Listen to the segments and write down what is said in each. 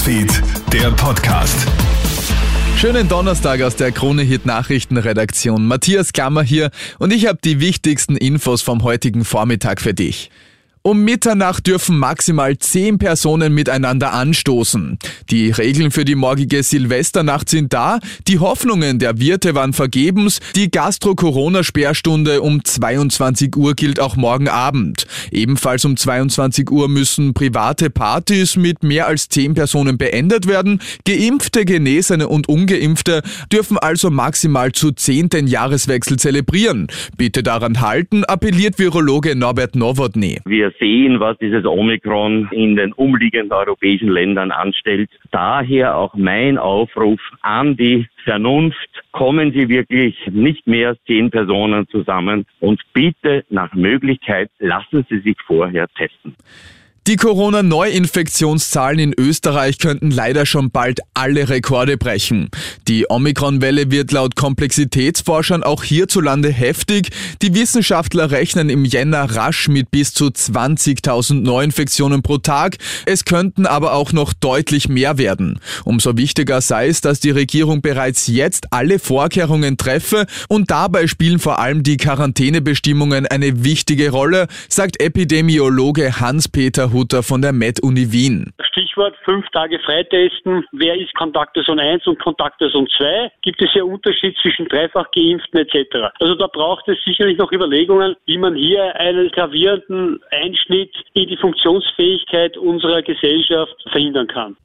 Newsfeed, der Podcast. Schönen Donnerstag aus der Krone Hit Nachrichtenredaktion. Matthias Klammer hier und ich habe die wichtigsten Infos vom heutigen Vormittag für dich. Um Mitternacht dürfen maximal zehn Personen miteinander anstoßen. Die Regeln für die morgige Silvesternacht sind da, die Hoffnungen der Wirte waren vergebens, die Gastro-Corona-Sperrstunde um 22 Uhr gilt auch morgen Abend. Ebenfalls um 22 Uhr müssen private Partys mit mehr als zehn Personen beendet werden. Geimpfte, Genesene und Ungeimpfte dürfen also maximal zu zehnten Jahreswechsel zelebrieren. Bitte daran halten, appelliert Virologe Norbert Nowotny. Wir sehen, was dieses Omikron in den umliegenden europäischen Ländern anstellt. Daher auch mein Aufruf an die Vernunft. Kommen Sie wirklich nicht mehr als zehn Personen zusammen und bitte nach Möglichkeit lassen Sie sich vorher testen. Die Corona-Neuinfektionszahlen in Österreich könnten leider schon bald alle Rekorde brechen. Die Omikron-Welle wird laut Komplexitätsforschern auch hierzulande heftig. Die Wissenschaftler rechnen im Jänner rasch mit bis zu 20.000 Neuinfektionen pro Tag. Es könnten aber auch noch deutlich mehr werden. Umso wichtiger sei es, dass die Regierung bereits jetzt alle Vorkehrungen treffe und dabei spielen vor allem die Quarantänebestimmungen eine wichtige Rolle, sagt Epidemiologe Hans-Peter Hutter von der Med-Uni Wien. Stichwort fünf Tage freitesten. Wer ist Kontaktperson 1 und Kontaktperson 2? Gibt es ja Unterschied zwischen dreifach geimpften etc. Also da braucht es sicherlich noch Überlegungen, wie man hier einen gravierenden Einschnitt in die Funktionsfähigkeit unserer Gesellschaft verhindern kann.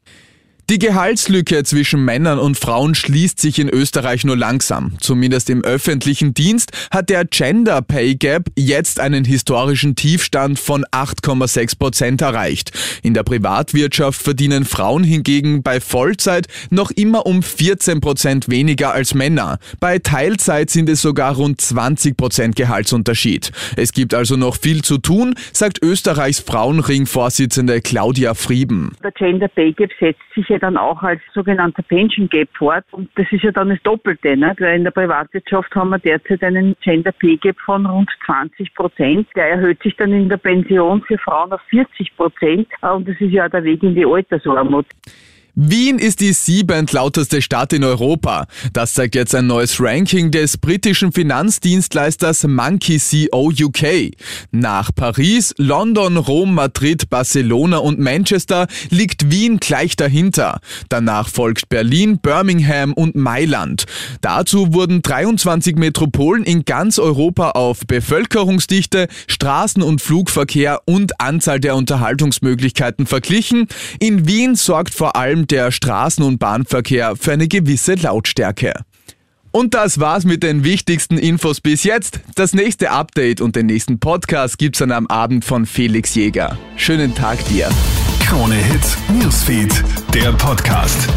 Die Gehaltslücke zwischen Männern und Frauen schließt sich in Österreich nur langsam. Zumindest im öffentlichen Dienst hat der Gender Pay Gap jetzt einen historischen Tiefstand von 8,6 Prozent erreicht. In der Privatwirtschaft verdienen Frauen hingegen bei Vollzeit noch immer um 14 Prozent weniger als Männer. Bei Teilzeit sind es sogar rund 20 Prozent Gehaltsunterschied. Es gibt also noch viel zu tun, sagt Österreichs Frauenring-Vorsitzende Claudia Frieben. Der Gender Pay Gap setzt sich ja dann auch als sogenannter Pension Gap fort. Und das ist ja dann das Doppelte, ne? weil in der Privatwirtschaft haben wir derzeit einen Gender Pay Gap von rund 20 Prozent. Der erhöht sich dann in der Pension für Frauen auf 40 Prozent. Und das ist ja der Weg in die Altersarmut. Wien ist die siebentlauteste Stadt in Europa. Das zeigt jetzt ein neues Ranking des britischen Finanzdienstleisters Monkey CO UK. Nach Paris, London, Rom, Madrid, Barcelona und Manchester liegt Wien gleich dahinter. Danach folgt Berlin, Birmingham und Mailand. Dazu wurden 23 Metropolen in ganz Europa auf Bevölkerungsdichte, Straßen- und Flugverkehr und Anzahl der Unterhaltungsmöglichkeiten verglichen. In Wien sorgt vor allem der Straßen- und Bahnverkehr für eine gewisse Lautstärke. Und das war's mit den wichtigsten Infos bis jetzt. Das nächste Update und den nächsten Podcast gibt's dann am Abend von Felix Jäger. Schönen Tag dir. Krone Hits, Newsfeed, der Podcast.